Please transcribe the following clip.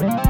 Bye.